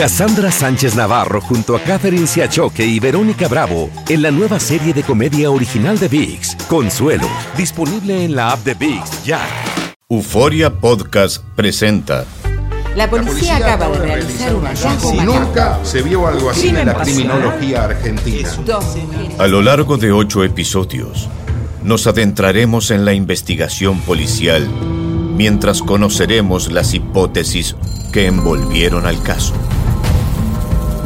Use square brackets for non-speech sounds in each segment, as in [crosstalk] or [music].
Cassandra Sánchez Navarro junto a Catherine Siachoque y Verónica Bravo en la nueva serie de comedia original de VIX, Consuelo, disponible en la app de VIX ya. Euforia Podcast presenta. La policía, acaba de realizar un hallazgo Nunca se vio algo así en la criminología argentina. A lo largo de ocho episodios, nos adentraremos en la investigación policial mientras conoceremos las hipótesis que envolvieron al caso.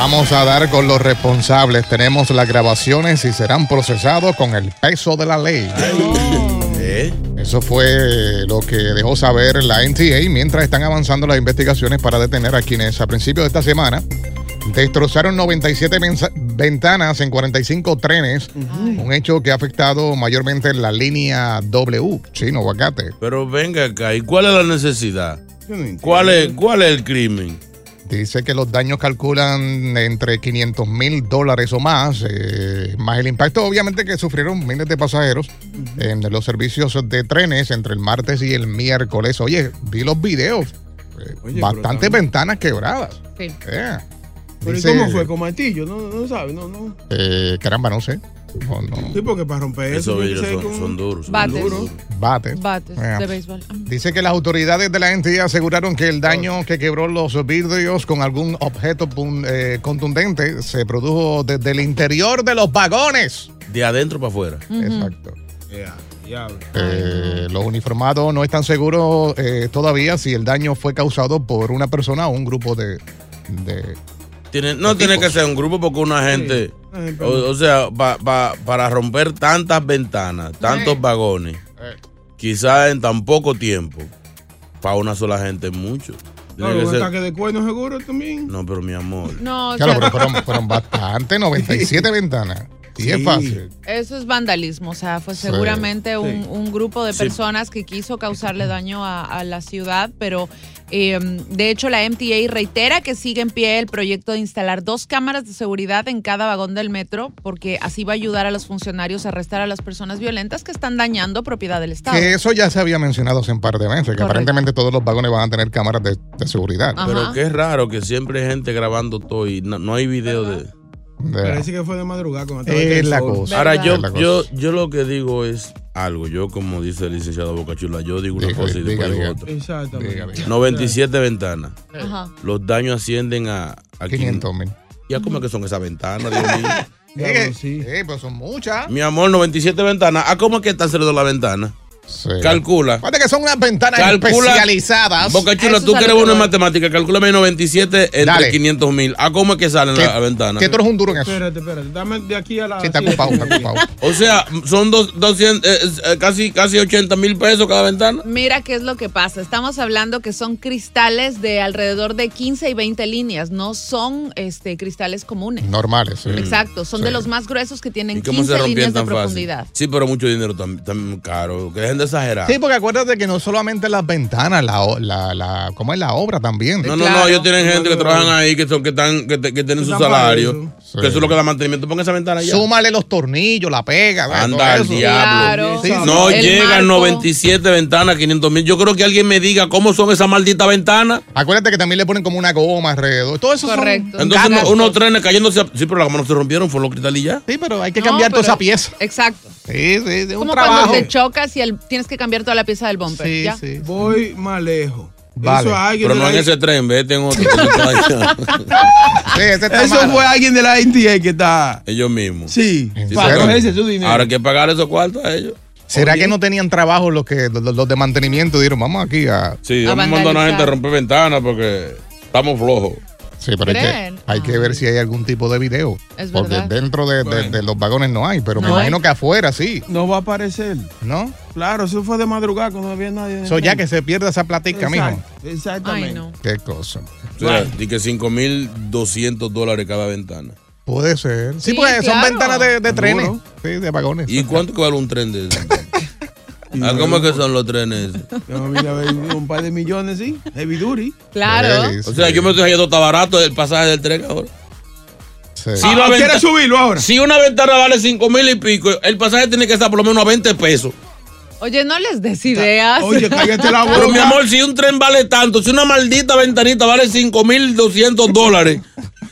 Vamos a dar con los responsables. Tenemos las grabaciones y serán procesados con el peso de la ley. ¿Eh? Eso fue lo que dejó saber la NTA mientras están avanzando las investigaciones para detener a quienes a principios de esta semana destrozaron 97 mensa- ventanas en 45 trenes, un hecho que ha afectado mayormente la línea W, chino, aguacate. Pero venga acá, ¿y cuál es la necesidad? ¿Cuál es, cuál es el crimen? Dice que los daños calculan entre 500 mil dólares o más, eh, más el impacto obviamente que sufrieron miles de pasajeros en los servicios de trenes entre el martes y el miércoles. Oye, vi los videos, eh, Oye, bastantes ventanas quebradas. Sí. Eh, Pero ¿y dice- cómo fue? ¿Con martillo? No, no sabe, no, no. eh, caramba, no sé. No. Sí, porque para romper eso. Esos vidrios son, con- son duros. son Bates. duros. Bates de béisbol. Dice que las autoridades de la entidad aseguraron que el daño que quebró los vidrios con algún objeto eh, contundente se produjo desde el interior de los vagones. De adentro para afuera. Exacto. Ya, diablo. Eh, los uniformados no están seguros eh, todavía si el daño fue causado por una persona o un grupo de... de- Tiene, no tiene que ser un grupo porque una gente, o, o sea, pa- pa- para romper tantas ventanas, tantos vagones, quizás en tan poco tiempo, para una sola gente es mucho. Tiene No, que un ser- ataque de cuerno seguro también. No, pero mi amor. No, o Claro, sea, pero fueron, fueron bastante, 97 [laughs] ventanas. Y es Sí. fácil. eso es vandalismo. O sea, fue seguramente un, sí. un grupo de Sí. personas que quiso causarle daño a, a la ciudad, pero eh, de hecho la MTA reitera que sigue en pie el proyecto de instalar dos cámaras de seguridad en cada vagón del metro, porque así va a ayudar a los funcionarios a arrestar a las personas violentas que están dañando propiedad del Estado. Que eso ya se había mencionado hace un par de meses, que Correcto. aparentemente todos los vagones van a tener cámaras de, de seguridad. Ajá. Pero qué raro que siempre hay gente grabando todo y no, no hay video de... De- Parece que fue de madrugada cuando estaba es el la cosa. Ahora, yo, Es la cosa. yo, yo lo que digo es algo. Yo, como dice el licenciado Bocachula, yo digo una Diga, cosa y después digo otra. Exactamente. Diga, diga. 97 ventanas. Ajá. Los daños ascienden a, a 500 mil. ¿Ya cómo es que son esas ventanas, Dios mío? [laughs] Diablo, sí. Eh, pues son muchas. Mi amor, 97 ventanas. ¿A cómo es que están cerrando la ventana? Sí. Calcula. Acuérdate que son unas ventanas Calcula- especializadas. Bocachula, Eso tú que eres bueno en matemáticas, calcúlame 97 entre Dale. 500 mil. ¿A cómo es que salen que, la ventana? que tú eres un duro en eso. Espérate, espérate. Dame de aquí a la. Sí, está ocupado, está ocupado. O sea, son dos, 200, eh, eh, casi, casi 80 mil pesos cada ventana. Mira qué es lo que pasa. Estamos hablando que son cristales de alrededor de 15 y 20 líneas, no son este, cristales comunes. Normales, sí. Exacto, son Sí. de los más gruesos que tienen ¿Y cómo 15 se rompían líneas de tan fácil? profundidad. Sí, pero mucho dinero también, también caro. Que dejen de exagerar. Sí, porque acuérdate que no solamente las ventanas, la, la, la, ¿cómo es la obra también? No, no, Claro. no, ellos tienen gente que trabajan ahí, que son, que están, que, que tienen su salario. eso. Que eso es lo que da mantenimiento. Ponga esa ventana ya. Súmale los tornillos, la pega. Anda al diablo. Claro. Sí, No El llegan marco. 97 ventanas, 500 mil. Yo creo que alguien me diga cómo son esas malditas ventanas. Acuérdate que también le ponen como una goma alrededor. Todo eso Correcto. son Entonces, unos trenes cayéndose. a- Sí, pero las manos se rompieron, fue los cristales y ya. Sí, pero hay que No, cambiar toda esa pieza. Exacto. Sí, sí, de un Como trabajo. cuando te chocas y el- tienes que cambiar toda la pieza del bumper. Sí, ¿ya? sí. Voy más lejos. Vale. Eso, Pero no en ese tren, vete en otro. [laughs] Sí, Eso malo. fue alguien de la NTA que está. Ellos mismos. Sí. Ahora hay que pagar esos cuartos a ellos. ¿Será Oye. que no tenían trabajo los que los, los de mantenimiento? Dijeron, vamos aquí a... Sí, A vamos a mandar a una gente a romper ventanas porque estamos flojos. Sí, pero hay que, ¿Creen? hay que ver si hay algún tipo de video. Es porque verdad. dentro de, de- de los vagones no hay, pero me No imagino hay. que afuera sí, No va a aparecer. ¿no? Claro, eso fue de madrugada cuando no había nadie. Eso ya que se pierda esa platica, mijo. Exactamente. Ay, no. Qué cosa. O sea, di que 5.200 dólares cada ventana. Puede ser. Sí, Sí, pues son ventanas de, de trenes. Sí, de vagones. ¿Y cuánto vale un tren de? [laughs] Y Ah, ¿Cómo que son los trenes? un par de millones, sí. Heavy duty. Claro. Sí, O sea, yo me estoy yendo está barato el pasaje del tren ahora. sí. Sí, Ah, la ¿Quieres subirlo ahora? Si una ventana vale 5 mil y pico, el pasaje tiene que estar por lo menos a 20 pesos. Oye, no les des ideas. Oye, cállate la boca. Pero mi amor, si un tren vale tanto, si una maldita ventanita vale 5 mil 200 dólares,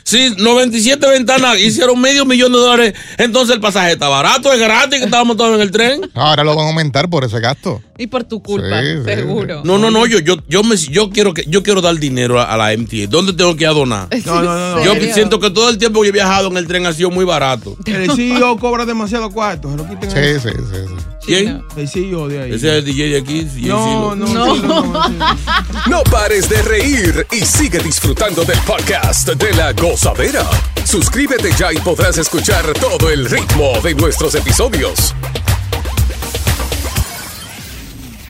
si 97 ventanas hicieron medio millón de dólares, entonces el pasaje está barato, es gratis que estábamos todos en el tren. Ahora lo van a aumentar por ese gasto. Y por tu culpa, Sí, sí, seguro. No, no, no, yo, yo, yo, me, yo, quiero, que, yo quiero dar dinero a, a la MTA. ¿Dónde tengo que ir a donar? ¿Es [laughs] No, no, no, Yo serio? siento que todo el tiempo que he viajado en el tren ha sido muy barato. El CEO cobra demasiado cuarto. Se lo quiten. Sí, sí, sí. Sí. ¿Quién? El CEO de ahí. Ese es el DJ de aquí. No, no, No. no. No pares de reír y sigue disfrutando del podcast de la gozadera. Suscríbete ya y podrás escuchar todo el ritmo de nuestros episodios.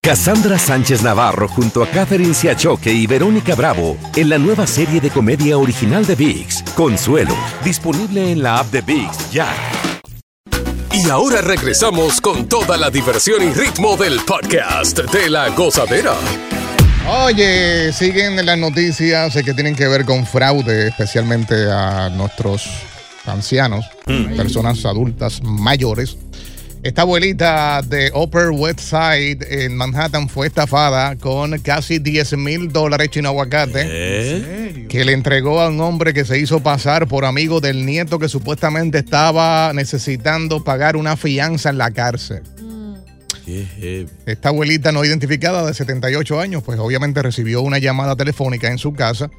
Cassandra Sánchez Navarro junto a Catherine Siachoque y Verónica Bravo en la nueva serie de comedia original de VIX, Consuelo, disponible en la app de VIX ya. Y ahora regresamos con toda la diversión y ritmo del podcast de la gozadera. Oye, siguen las noticias eh, que tienen que ver con fraude, especialmente a nuestros ancianos, personas adultas mayores. Esta abuelita de Upper West Side en Manhattan fue estafada con casi 10 mil dólares chino aguacate ¿Eh? que le entregó a un hombre que se hizo pasar por amigo del nieto que supuestamente estaba necesitando pagar una fianza en la cárcel. Esta abuelita no identificada de 78 años, pues obviamente recibió una llamada telefónica en su casa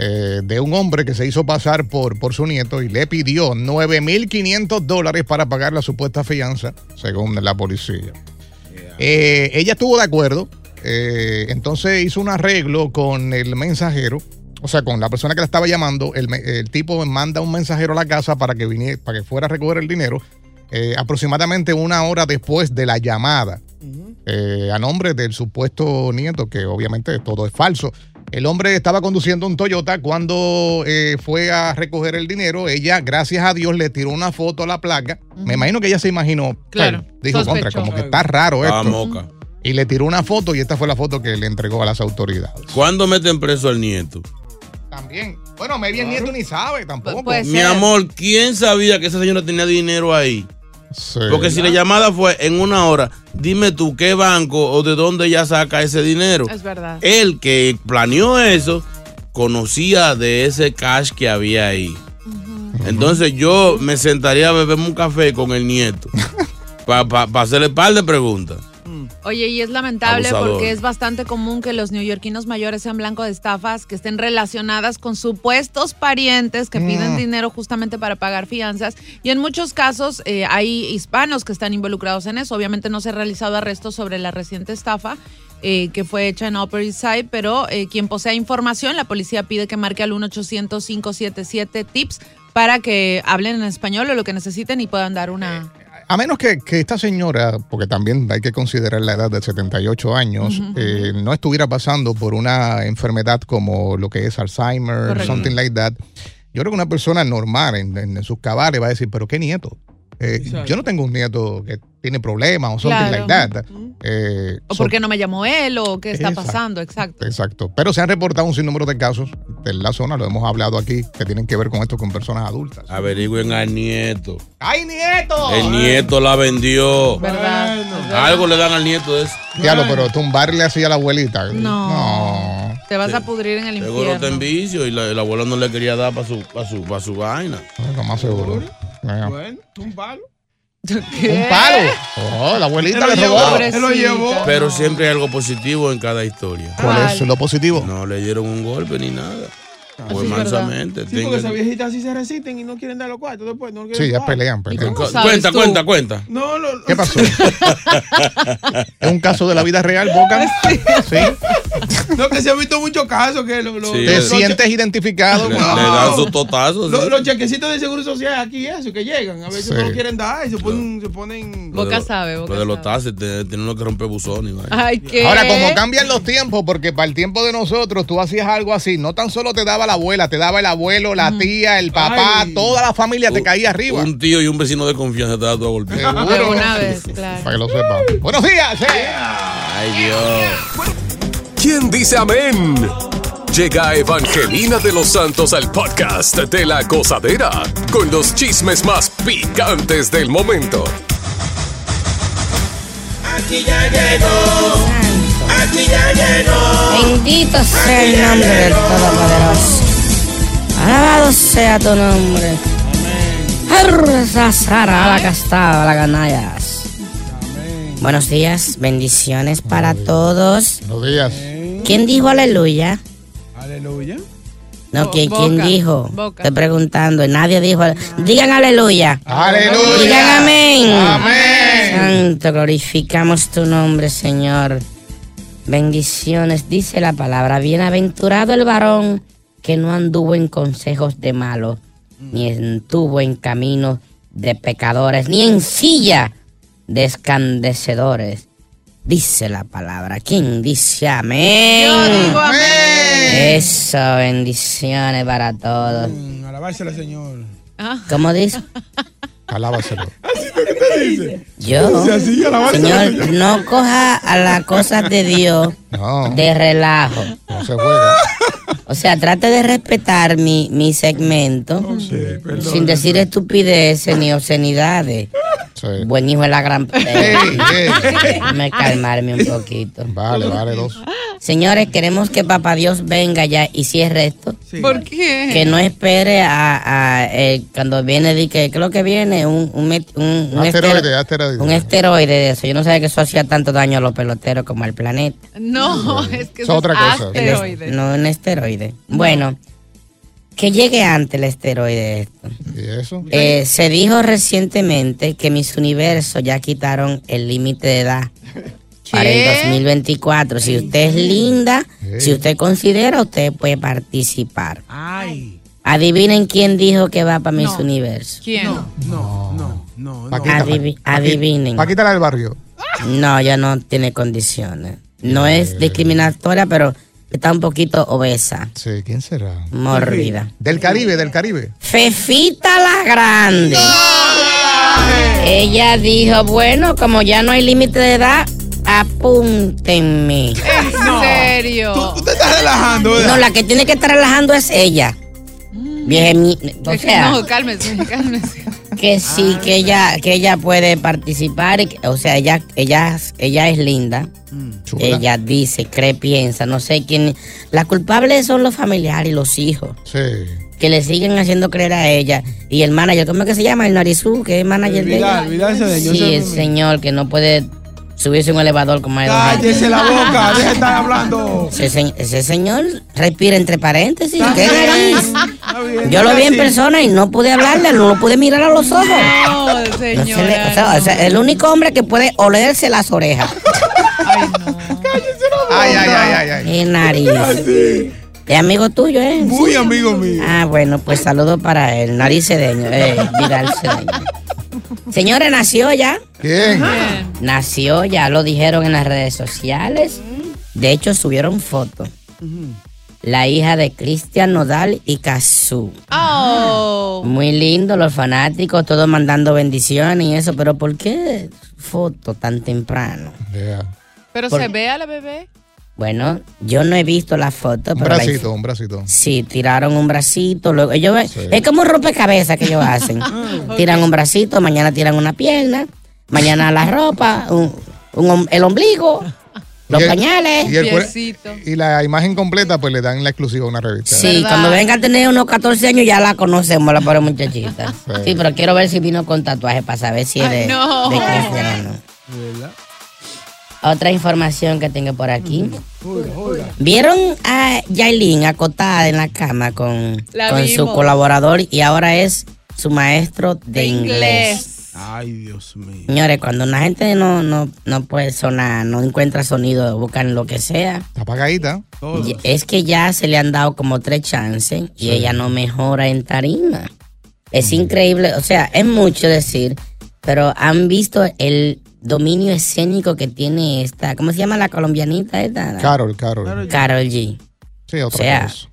eh, de un hombre que se hizo pasar por, por su nieto y le pidió 9.500 dólares para pagar la supuesta fianza, según la policía. Eh, ella estuvo de acuerdo, eh, entonces hizo un arreglo con el mensajero, o sea, con la persona que la estaba llamando. El, el tipo manda un mensajero a la casa para que, viniera, para que fuera a recoger el dinero aproximadamente una hora después de la llamada a nombre del supuesto nieto, que obviamente todo es falso. El hombre estaba conduciendo un Toyota cuando eh, fue a recoger el dinero. Ella, gracias a Dios, le tiró una foto a la placa. Me imagino que ella se imaginó. Claro, pues, dijo contra, como que está raro Ah, esto. moca. Y le tiró una foto y esta fue la foto que le entregó a las autoridades. ¿Cuándo meten preso al nieto? También. Bueno, el nieto ni sabe tampoco. Puede Mi amor, ¿quién sabía que esa señora tenía dinero ahí? Sí. Porque si la llamada fue en una hora, dime tú qué banco o de dónde ella saca ese dinero. Es verdad. El que planeó eso conocía de ese cash que había ahí. Entonces yo me sentaría a beberme un café con el nieto [laughs] para hacerle un par de preguntas. Oye, y es lamentable Abusador. porque es bastante común que los neoyorquinos mayores sean blanco de estafas que estén relacionadas con supuestos parientes que piden dinero justamente para pagar fianzas. Y en muchos casos eh, hay hispanos que están involucrados en eso. Obviamente no se ha realizado arresto sobre la reciente estafa. eh, que fue hecha en Upper East Side, pero eh, quien posea información, la policía pide que marque al 1-800-577-TIPS para que hablen en español o lo que necesiten y puedan dar una... A menos que, que esta señora, porque también hay que considerar la edad de 78 años, eh, no estuviera pasando por una enfermedad como lo que es Alzheimer, Correcto. something like that. Yo creo que una persona normal en, en sus cabales va a decir, pero qué nieto. Eh, yo no tengo un nieto que tiene problemas o something Claro. like that. Eh, O so- por qué no me llamó él o qué está Exacto. pasando, exacto. Exacto. Pero se han reportado un sinnúmero de casos de la zona, lo hemos hablado aquí, que tienen que ver con esto con personas adultas. Averigüen al nieto. ¡Ay, nieto! El nieto la vendió. ¿Verdad? Algo le dan al nieto de eso. Diablo, pero tumbarle así a la abuelita. No. No. Te vas a pudrir en el Seguro está en infierno. vicio y la, el abuelo no le quería dar para su, pa' su, pa' su vaina. Lo más seguro. Venga. Bueno, un Un palo. Oh, la abuelita le lo llevó, robó. lo llevó. Pero siempre hay algo positivo en cada historia. ¿Cuál es lo positivo? No le dieron un golpe ni nada. Fue es mansamente. Sí, porque esas viejitas así se resisten y no quieren dar los cuartos después. No quieren Sí, ya pelean, pelean. Cuenta, tú? cuenta, cuenta. No, no, ¿Qué [laughs] pasó? [laughs] ¿Es un caso de la vida real, Boca? Sí. no, que se han visto muchos casos que lo- lo- Sí. ¿Te los- sientes identificado? Le, le dan sus totazos. Los, sí. los chequecitos de seguro social aquí, eso, que llegan. A veces Sí. no lo quieren dar y se ponen. Se ponen Boca los- sabe, Boca Lo de los sabe. taxes, te- tiene uno que romper buzones. Ay, ¿qué? Ahora, como cambian los tiempos, porque para el tiempo de nosotros tú hacías algo así, no tan solo te daba la abuela, te daba el abuelo, la tía, el papá, Ay. toda la familia te caía arriba. Un tío y un vecino de confianza te da todo golpe. De Seguro. una vez, claro. Para que lo sepan. Buenos días. eh. Ay, Dios. ¿Quién dice amén? Llega Evangelina de los Santos al podcast de la gozadera con los chismes más picantes del momento. Aquí ya llegó, aquí ya llegó. Bendito sea el nombre del Todopoderoso. Alabado sea tu nombre. Arza, Sara, la castada, la ganallas. Buenos días, bendiciones para todos. Buenos días. ¿Quién dijo aleluya? Aleluya. No, ¿quién, quién dijo? Boca. Estoy preguntando nadie dijo. Digan aleluya. Aleluya. Digan amén. Amén. Santo, glorificamos tu nombre, Señor. Bendiciones, dice la palabra. Bienaventurado el varón que no anduvo en consejos de malos, ni estuvo en caminos de pecadores, ni en silla de escandecedores. Dice la palabra. ¿Quién dice amén? Yo digo amén. Eso, bendiciones para todos. Mm, Alabársela, Señor. ¿Cómo dice? [laughs] Alábaselo. Yo, así, alabársela, Señor, no coja a las cosas de Dios No, de relajo. no se juega. O sea, trate de respetar mi, mi segmento sin decir estupideces ni obscenidades. Sí. Buen hijo de la gran... Ey, ey. Déjame calmarme un poquito. Vale, vale, dos. Señores, queremos que Papá Dios venga ya y cierre esto. Sí. ¿Por qué? Que no espere a, a, eh, cuando viene, di que, ¿qué es lo que viene? Un, un, un, un Asteroide, estero- asteroide. un esteroide de eso. Yo no sabía que eso hacía tanto daño a los peloteros como al planeta. No, [laughs] es que Es eso otra es cosa. El es- asteroide. no un esteroide. Bueno, que llegue antes el esteroide esto. ¿Y eso? Eh, se dijo recientemente que mis universos ya quitaron el límite de edad para el 2024. Si usted es linda, si usted considera, usted puede participar. Ay. Adivinen quién dijo que va para mis No. universos. ¿Quién? No, no, no, no. Paquita, Adivi- Paquita. adivinen. Paquita del barrio. No, ya no tiene condiciones. No es discriminatoria, pero está un poquito obesa, Sí, ¿quién será? mórbida. Del Caribe, del Caribe. Fefita la Grande. Ella dijo, bueno, como ya no hay límite de edad, apúntenme. ¿En serio? Tú, tú te estás relajando, ¿verdad? No, la que tiene que estar relajando es ella. Vieja, mi- o sea, no, cálmese, cálmese. que sí, que ella, que ella puede participar, o sea, ella, ella, ella es linda. Chula. Ella dice, cree, piensa, no sé quién. Las culpables son los familiares y los hijos, Sí. que le siguen haciendo creer a ella. Y el manager, ¿cómo es que se llama? El Narizú, que es manager de ella. Vidal, Vidal Sí, el señor que no puede subirse un elevador como él. Cállese la boca, deja de estar hablando. Ese, se- ese señor respira entre paréntesis. ¿Qué nariz? Está bien, Yo lo vi en persona y no pude hablarle, no lo pude mirar a los ojos. No, No se le- señora. o sea, o sea, el único hombre que puede olerse las orejas. Ay, no. Ay, ay, ay, ay, ay. Qué nariz. Es amigo tuyo, ¿eh? Muy amigo mío. Ah, bueno, pues saludo para él. Nariz cedeño, eh, Vidal cedeño. Señores, nació ya. ¿Quién? Nació, ya lo dijeron en las redes sociales. De hecho, subieron fotos. la hija de Cristian Nodal y Cazú. Oh. Muy lindo, los fanáticos, todos mandando bendiciones y eso, pero ¿por qué foto tan temprano? Pero Por- se ve a la bebé. Bueno, yo no he visto la foto, Un pero la- bracito, un bracito. Sí, tiraron un bracito, luego ellos es como un rompecabezas que ellos hacen. [laughs] Tiran un bracito, mañana tiran una pierna, mañana la ropa, un- un el ombligo, los Y el- pañales. Y, el y la imagen completa, pues le dan la exclusiva a una revista. Sí, cuando venga a tener unos 14 años ya la conocemos, la pobre muchachita. [laughs] Sí, pero quiero ver si vino con tatuaje para saber si es de, no. de no. Otra información que tengo por aquí. ¿Vieron a Yailin acotada en la cama con, La con su colaborador y ahora es su maestro de, inglés? Ay, Dios mío. Señores, cuando una gente no, no, no puede sonar, no encuentra sonido, buscan lo que sea. Apagadita. Y Es que ya se le han dado como tres chances y ella no mejora en tarima. Es increíble, o sea, es mucho decir, pero han visto el dominio escénico que tiene esta, ¿cómo se llama la colombianita esta? Carol, Carol. Carol G. Sí, O sea, cosa.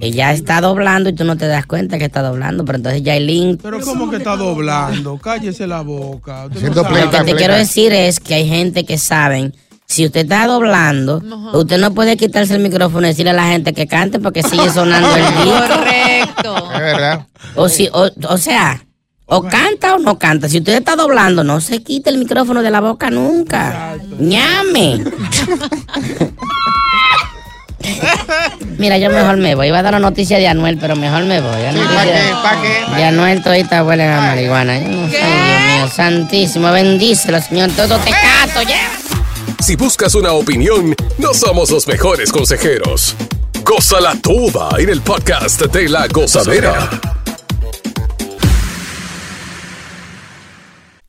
ella está doblando y tú no te das cuenta que está doblando, pero entonces Yailin... Pero ¿cómo que está doblando? Cállese la boca. No. Lo que te quiero decir es que hay gente que saben, si usted está doblando, usted no puede quitarse el micrófono y decirle a la gente que cante porque sigue sonando el [laughs] disco. Correcto. Es verdad. O, si, o, o sea, o canta o no canta. Si usted está doblando, no se quite el micrófono de la boca nunca. ¡Ñame! [laughs] Mira, yo mejor me voy. Iba a dar la noticia de Anuel, pero mejor me voy. Anuel, ¿Para qué? ¿Para qué? de Anuel todita huele a marihuana. Yo no sé, Dios mío, santísimo. Bendícelo, Señor. Todo te cato, ya. Si buscas una opinión, no somos los mejores consejeros. Gózala toda en el podcast de la gozadera.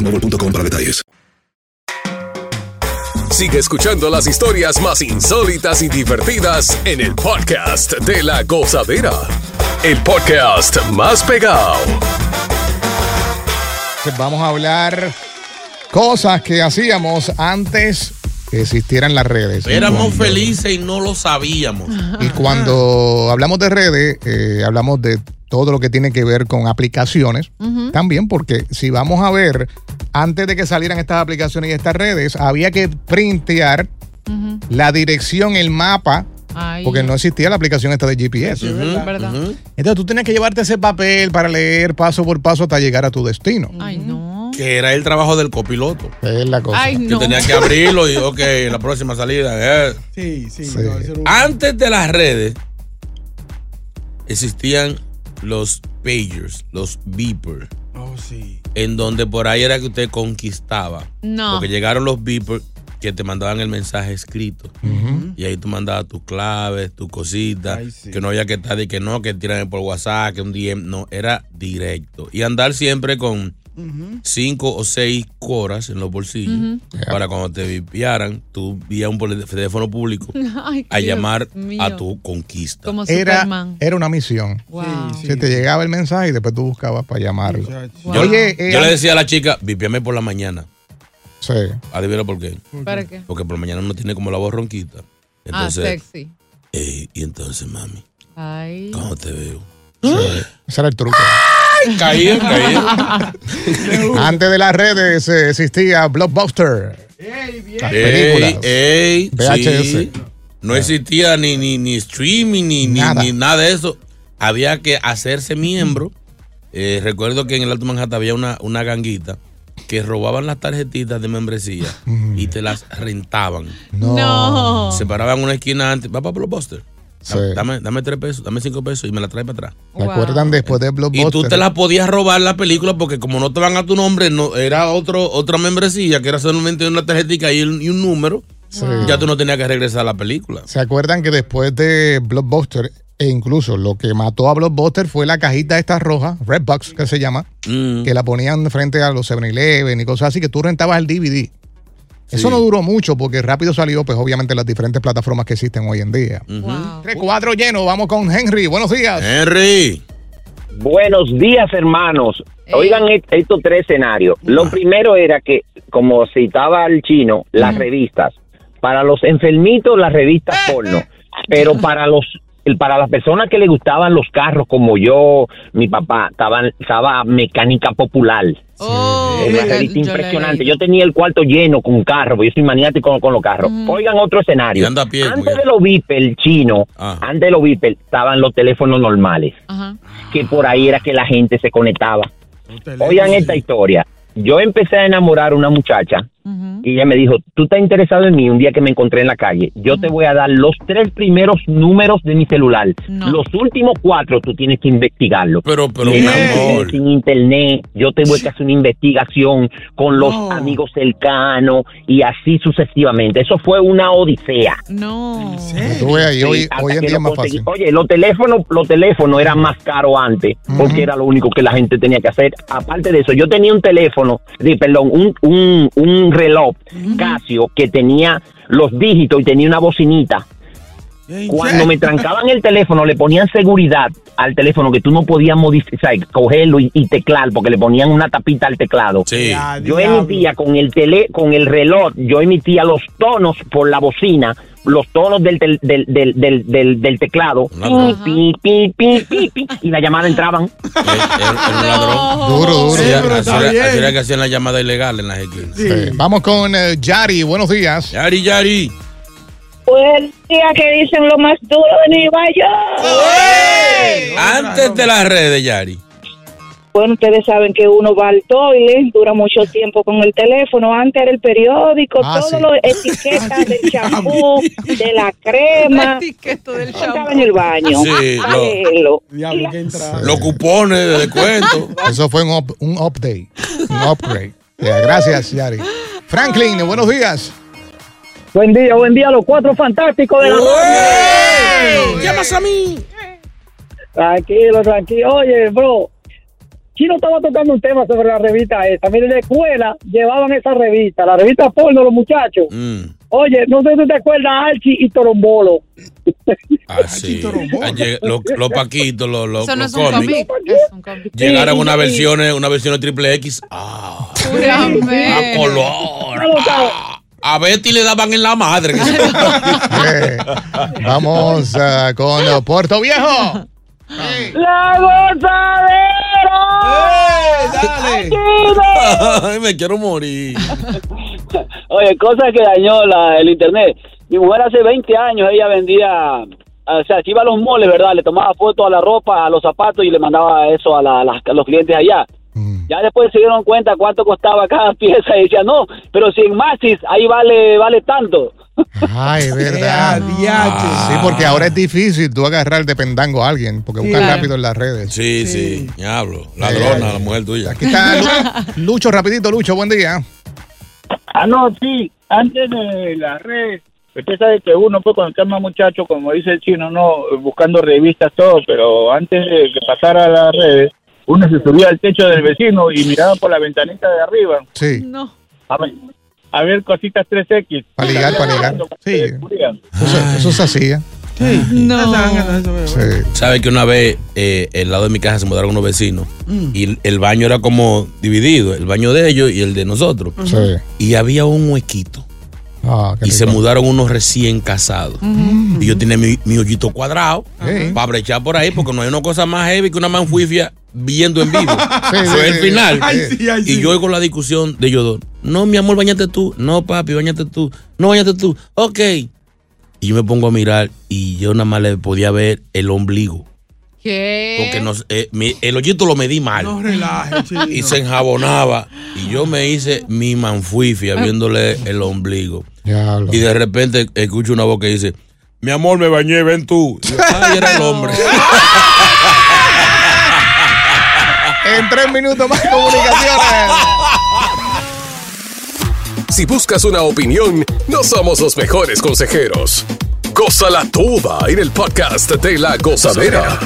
boostmobile.com para detalles. Sigue escuchando las historias más insólitas y divertidas en el podcast de la gozadera. El podcast más pegado. Vamos a hablar cosas que hacíamos antes que existieran las redes. Éramos Cuando- felices y no lo sabíamos. Y cuando hablamos de redes, eh, hablamos de todo lo que tiene que ver con aplicaciones. También porque si vamos a ver, antes de que salieran estas aplicaciones y estas redes, había que printear la dirección, el mapa, Ay. porque no existía la aplicación esta de GPS. Verdad. Entonces tú tenías que llevarte ese papel para leer paso por paso hasta llegar a tu destino. Ay, no. Que era el trabajo del copiloto. Es la cosa. Ay, Que no. tenía que abrirlo y, ok, la próxima salida. eh. Sí, sí. Sí. no, un- Antes de las redes, existían los pagers, los beepers, Oh, sí. en donde por ahí era que usted conquistaba. No. Porque llegaron los beepers que te mandaban el mensaje escrito. Y ahí tú mandabas tus claves, tus cositas, sí. que no había que estar de que no, que tiran por WhatsApp, que un DM, no, era directo. Y andar siempre con cinco o seis coras en los bolsillos para cuando te vipiaran, tú vía un teléfono público [laughs] Ay, a llamar mío. a tu conquista. Como Era, era una misión. Wow. Sí, Se te llegaba el mensaje y después tú buscabas para llamarlo. Oye, eh, Yo le decía a la chica, vipiame por la mañana. sí. Adivina por qué. ¿Para qué? Porque por la mañana no tiene como la voz ronquita. Ah, Entonces, sexy. ey, y entonces, mami, Ay. ¿cómo te veo? Ese era el truco. Caía, caía. [laughs] Antes de las redes eh, existía Blockbuster. Ey, bien. Las Ey, películas. ey, VHS. sí. No existía ni, ni, ni streaming ni ni- Nada. ni nada de eso. Había que hacerse miembro. Eh, recuerdo que en el Alto Manhattan había una, una ganguita que robaban las tarjetitas de membresía y te las rentaban. No. No. Se paraban en una esquina antes. Va para Blockbuster. Sí. Dame, dame tres pesos, dame cinco pesos y me la trae para atrás. ¿Se acuerdan después de Y Blockbuster? tú te la podías robar la película porque como no te van a tu nombre, no era otro otra membresía que era solamente una tarjetita y un, y un número. Sí. Ya tú no tenías que regresar a la película. ¿Se acuerdan que después de Blockbuster, e incluso lo que mató a Blockbuster fue la cajita esta roja, Redbox, que se llama, Mm. que la ponían frente a los 7-Eleven y cosas así, que tú rentabas el DVD. Eso no duró mucho porque rápido salió, pues obviamente las diferentes plataformas que existen hoy en día. Tres cuadros llenos, vamos con Henry. Buenos días. Henry. Buenos días, hermanos. Oigan est- estos tres escenarios. Lo primero era que, como citaba el chino, las revistas. Para los enfermitos, las revistas porno. Pero para los para las personas que le gustaban los carros, como yo, mi papá, estaba, estaba Mecánica Popular. Oh, la he impresionante. Yo tenía el cuarto lleno con carros, porque yo soy maniático con, con los carros. Oigan otro escenario. Anda pie, Antes de los Beeple chino, Ah. antes de los Beeple estaban los teléfonos normales, Ajá. que por ahí era que la gente se conectaba. Oigan esta historia. Yo empecé a enamorar a una muchacha y ella me dijo, tú estás interesado en mí un día que me encontré en la calle. Yo te voy a dar los tres primeros números de mi celular. Los últimos cuatro tú tienes que investigarlo. Pero, pero, mi amor. sin internet, yo te voy a hacer una investigación con los amigos cercanos y así sucesivamente. Eso fue una odisea. No. Ves ahí, hoy, Sí, hasta hoy en que día es lo más conseguí. fácil. Oye, los teléfonos, los teléfonos eran más caros antes, porque era lo único que la gente tenía que hacer. Aparte de eso, yo tenía un teléfono, sí, perdón, un, un, un reloj Casio que tenía los dígitos y tenía una bocinita. Cuando me trancaban el teléfono, le ponían seguridad al teléfono que tú no podías modificar, cogerlo y, y teclar, porque le ponían una tapita al teclado. Sí. Yo emitía con el tele, con el reloj, yo emitía los tonos por la bocina, los tonos del, tel- del, del, del, del- del teclado, pi, pi, pi, pi, pi, y la llamada entraban. Era [laughs] un ladrón. Duro, duro. Sí, Sí, así, era, bien. así era que hacían la llamada ilegal en las esquinas. Sí. Vamos con eh, Yari. Buenos días. Yari, Yari. Buen día que dicen lo más duro de Nueva York. Antes de las redes, Yari. Bueno, ustedes saben que uno va al toilet, dura mucho tiempo con el teléfono. Antes era el periódico, Ah, todo sí. lo etiquetas del champú, de la crema. Etiqueta del Estaba en el baño. Sí, a lo-. Los cupones de descuento. [laughs] Eso fue un, up- un update, un upgrade. Gracias, Yari. Franklin, buenos días. Buen día, buen día, los cuatro fantásticos de la. ¡Llamas a mí! Tranquilo, tranquilo. Oye, bro, Chino estaba tocando un tema sobre la revista esta. Mire, en la escuela llevaban esa revista, la revista porno, los muchachos. Mm. Oye, no sé si te acuerdas, Archie y Torombolo. Así. Allí, Los los paquitos, los, Eso no es un cómic. Llegaron Sí, una sí. versión, una versión de triple X. Ah, a color. Ah, a Betty le daban en la madre. [laughs] Eh, vamos ah, con Puerto Viejo. ¡La gozadera! Ay, me quiero morir. [laughs] Oye, cosa que dañó la- el internet. Mi mujer hace 20 años, ella vendía, o sea, se iba a los moles, ¿verdad? Le tomaba fotos a la ropa, a los zapatos y le mandaba eso a, la- a las- a los clientes allá. Ya después se dieron cuenta cuánto costaba cada [laughs] pieza y decía, no, pero si en Maxis ahí vale vale tanto. Ay, [laughs] verdad. Sí, porque ahora es difícil tú agarrar de pendango a alguien, porque buscan Claro. rápido en las redes. Sí, sí, diablo. Ladrona, la mujer tuya. Aquí está Lu- [laughs] Lucho, rapidito, Lucho, buen día. Ah, no, sí, antes de la red, usted sabe que uno pues cuando está más muchacho, como dice el chino, no, buscando revistas, todo, pero antes de que pasara a las redes, uno se subía al techo del vecino y miraba por la ventanita de arriba. Sí. No. A ver, a ver cositas 3X. Para ligar, para ligar. Sí. Eso, eso se hacía. No. Sí. ¿Sabe que una vez eh, el lado de mi casa se mudaron unos vecinos Mm. y el, baño era como dividido, el baño de ellos y el de nosotros? Sí. Y había un huequito. Ah, qué y se mudaron unos recién casados. Y yo tenía mi, mi hoyito cuadrado para brechar por ahí porque no hay una cosa más heavy que una manfuifia viendo en vivo. [laughs] Eso sí, es el sí. final. Ay, sí, ay, y sí. yo oigo la discusión de ellos dos. No, mi amor, bañate tú. No, papi, bañate tú. No, bañate tú. Ok. Y yo me pongo a mirar y yo nada más le podía ver el ombligo. ¿Qué? Porque nos, eh, mi- el hoyito lo medí mal. No relajes, [laughs] chino. y se enjabonaba. Y yo me hice mi manfuifia viéndole el ombligo. Y de repente escucho una voz que dice, mi amor, me bañé, ven tú. Y yo, Ay, era el hombre. [laughs] En tres minutos más comunicaciones. Si buscas una opinión, no somos los mejores consejeros. Cosa la tuba en el podcast de la gozadera.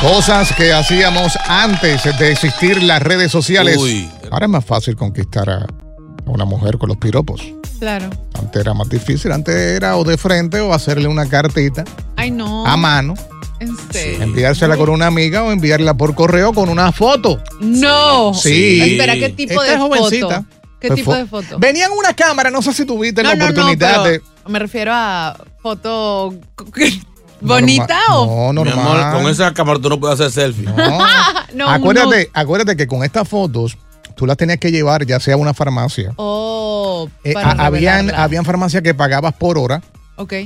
Cosas que hacíamos antes de existir las redes sociales. Uy. Ahora es más fácil conquistar a, a una mujer con los piropos. Claro. Antes era más difícil. Antes era o de frente o hacerle una cartita Ay, no. a mano, En serio. enviársela con una amiga o enviarla por correo con una foto. No. Sí. Espera, ¿qué tipo Esta de es jovencita. foto? ¿Qué Pues tipo de foto? Venían una cámara, no sé si tuviste No, la no, no, oportunidad pero de. Me refiero a foto bonita o. No, Mi normal. amor, con esa cámara tú no puedes hacer selfie. [laughs] No, acuérdate, acuérdate que con estas fotos tú las tenías que llevar ya sea a una farmacia. Oh, Eh, para habían farmacias que pagabas por hora.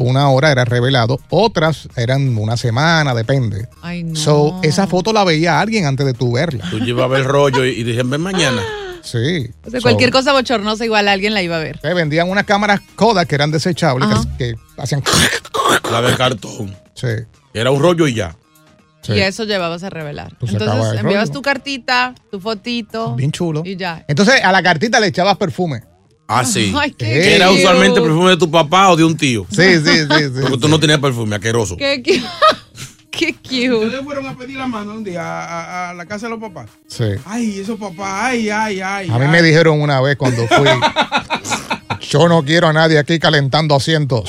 Una hora era revelado, otras eran una semana, depende. Ay, no. So, esa foto la veía alguien antes de tú verla. Tú llevabas el rollo y, y dije, ven mañana. [gasps] Sí. O sea, So, cualquier cosa bochornosa, igual alguien la iba a ver. te vendían unas cámaras Kodak que eran desechables, que, que hacían. [laughs] La de cartón. Sí. Era un rollo y ya. Y eso llevabas a revelar. Sacabas Entonces enviabas rollo. tu cartita, tu fotito. Bien chulo. Y ya. Entonces a la cartita le echabas perfume. Ah, sí. [laughs] Ay, qué Que era cute. usualmente perfume de tu papá o de un tío. Sí, sí, sí. sí [laughs] Porque tú no tenías perfume, asqueroso. Qué cute. [laughs] Qué cute. Ustedes fueron a pedir la mano un día a, a- a la casa de los papás. Sí. Ay, esos papás, ay, ay, ay. A mí ay. me dijeron una vez cuando fui, yo no quiero a nadie aquí calentando asientos.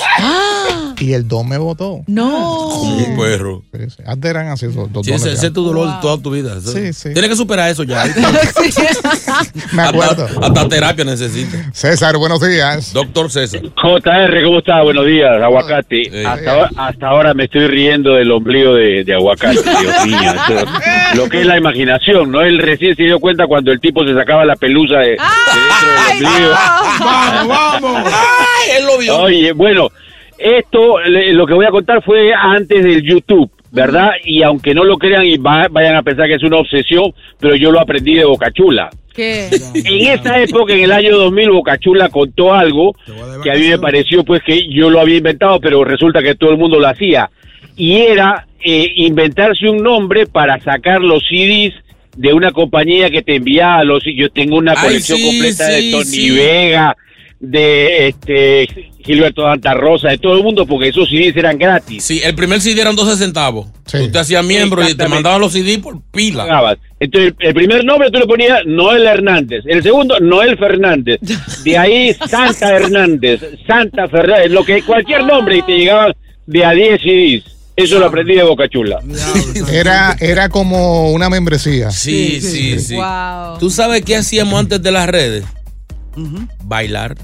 Y el don me votó. No. Como un perro. Sí, sí. Antes eran así esos dos Sí, dones ese, es tu dolor de toda tu vida. Eso- Sí, sí. Tienes que superar eso ya. [laughs] Me acuerdo. Hasta, hasta terapia necesitas. César, buenos días. Doctor César. JR, ¿cómo está? Buenos días, aguacate. Hasta, ahora, hasta ahora me estoy riendo del ombligo de, de aguacate, Dios mío. Eso- lo que es la imaginación, ¿no? Él recién se dio cuenta cuando el tipo se sacaba la pelusa de, de dentro del ombligo. Vamos, vamos. Ay, él lo vio. Oye, bueno, esto, le- lo que voy a contar fue antes del YouTube, ¿verdad? Y aunque no lo crean y va- vayan a pensar que es una obsesión, pero yo lo aprendí de Bocachula. ¿Qué? En esa época, en el año 2000, Bocachula contó algo que a mí me pareció pues que yo lo había inventado, pero resulta que todo el mundo lo hacía. Y era eh, inventarse un nombre para sacar los CDs de una compañía que te enviaba los... Yo tengo una Ay, colección sí, completa sí, de Tony sí. Vega, de este Gilberto Santa Rosa, de todo el mundo, porque esos CDs eran gratis. Sí, el primer CD eran 12 centavos. Tú te hacías miembro y te mandaban los CD por pila. Entonces, el primer nombre tú le ponías Noel Hernández. El segundo, Noel Fernández. De ahí, Santa Hernández, Santa Fernández, lo que cualquier nombre y te llegaban de a 10 CDs. Eso lo aprendí de Boca Chula. Era, era como una membresía. Sí, sí, sí. Wow. ¿Tú sabes qué hacíamos antes de las redes? Bailar.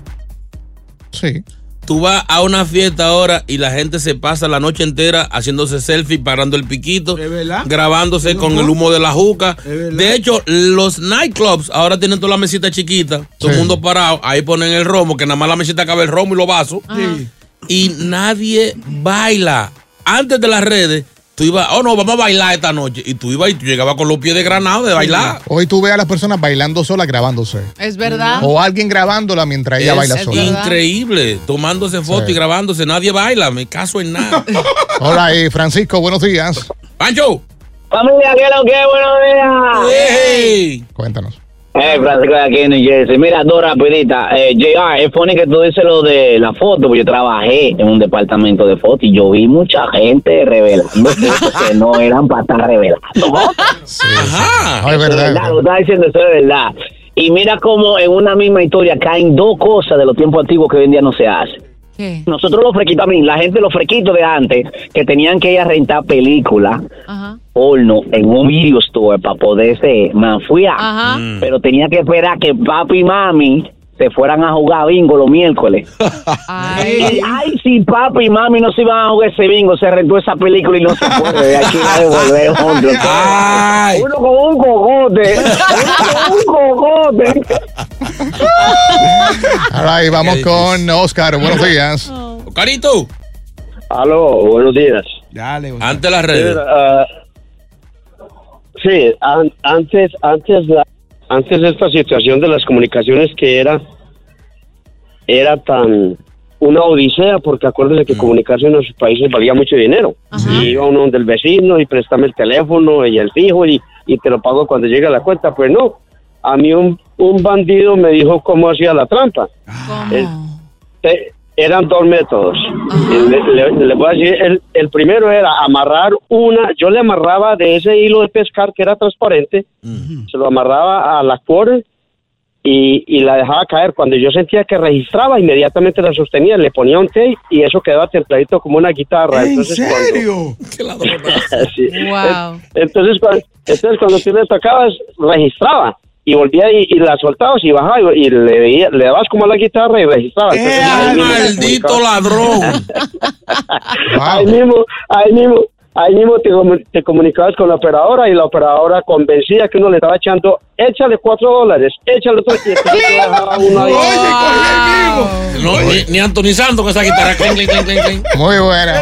Sí. Tú vas a una fiesta ahora y la gente se pasa la noche entera haciéndose selfie, parando el piquito, grabándose con el humo de la juca. De hecho, los nightclubs ahora tienen toda la mesita chiquita, todo el mundo parado, ahí ponen el romo, que nada más la mesita cabe el romo y los vasos. Y nadie baila. Antes de las redes, tú ibas, oh no, vamos a bailar esta noche. Y tú ibas y tú llegabas con los pies de granado de bailar. Hoy tú ves a las personas bailando sola grabándose. Es verdad. O alguien grabándola mientras ella Es baila sola. increíble, tomándose fotos Sí. y grabándose. Nadie baila, me caso en nada. [laughs] Hola, y Francisco, buenos días. ¡Pancho! Familia, ¿qué es lo que? Buenos días. ¡Hey! Cuéntanos. Eh, Francisco de aquí en New Jersey. Mira, dos rapidita. Eh, JR, es funny que tú dices lo de la foto, porque yo trabajé en un departamento de foto y yo vi mucha gente revelando [laughs] fotos que no eran para estar revelando. Ajá. No, es verdad. Lo estás diciendo, eso es verdad. Y mira cómo en una misma historia caen dos cosas de los tiempos antiguos que hoy en día no se Nosotros los frequitos, a mí, la gente, los frequitos de antes, que tenían que ir a rentar películas, porno, en un video store para poderse manfuiar. Ajá. Pero tenía que esperar que papi y mami se fueran a jugar bingo los miércoles. [laughs] Ay. Y, ay, si papi y mami no se iban a jugar ese bingo, se rentó esa película y no se puede de aquí a devolver, hombre. Uno con un cocote, uno con un [laughs] right, vamos con Oscar. Buenos días. Carito. Aló, buenos días. Ante las redes. Sí, an- antes, antes, la, antes esta situación de las comunicaciones que era, era tan una odisea, porque acuérdense que comunicarse en nuestros países valía mucho dinero. Y iba uno donde el vecino y préstame el teléfono y el fijo y, y te lo pago cuando llega la cuenta. Pues no, a mí un, un bandido me dijo cómo hacía la trampa. El- te- eran dos métodos. Le, le- le voy a decir, el, el primero era amarrar una, yo le amarraba de ese hilo de pescar que era transparente, se lo amarraba a la cuerda y, y la dejaba caer. Cuando yo sentía que registraba, inmediatamente la sostenía, le ponía un tape y eso quedaba templadito como una guitarra. ¿En Entonces, serio? [laughs] [laughs] Sí. Wow. Entonces, cuando, entonces cuando tú le tocabas, registraba. Y volvía y, y la soltabas y bajaba y, y le, veía- le dabas como a la guitarra y registraba. Te maldito ladrón! [laughs] ahí mismo, ahí mismo, ahí mismo te, comu- te comunicabas con la operadora y la operadora convencía que uno le estaba echando, échale cuatro dólares, échale otro y [laughs] uno ahí. No, ni, ni Anthony Santos con esa guitarra. Muy buena.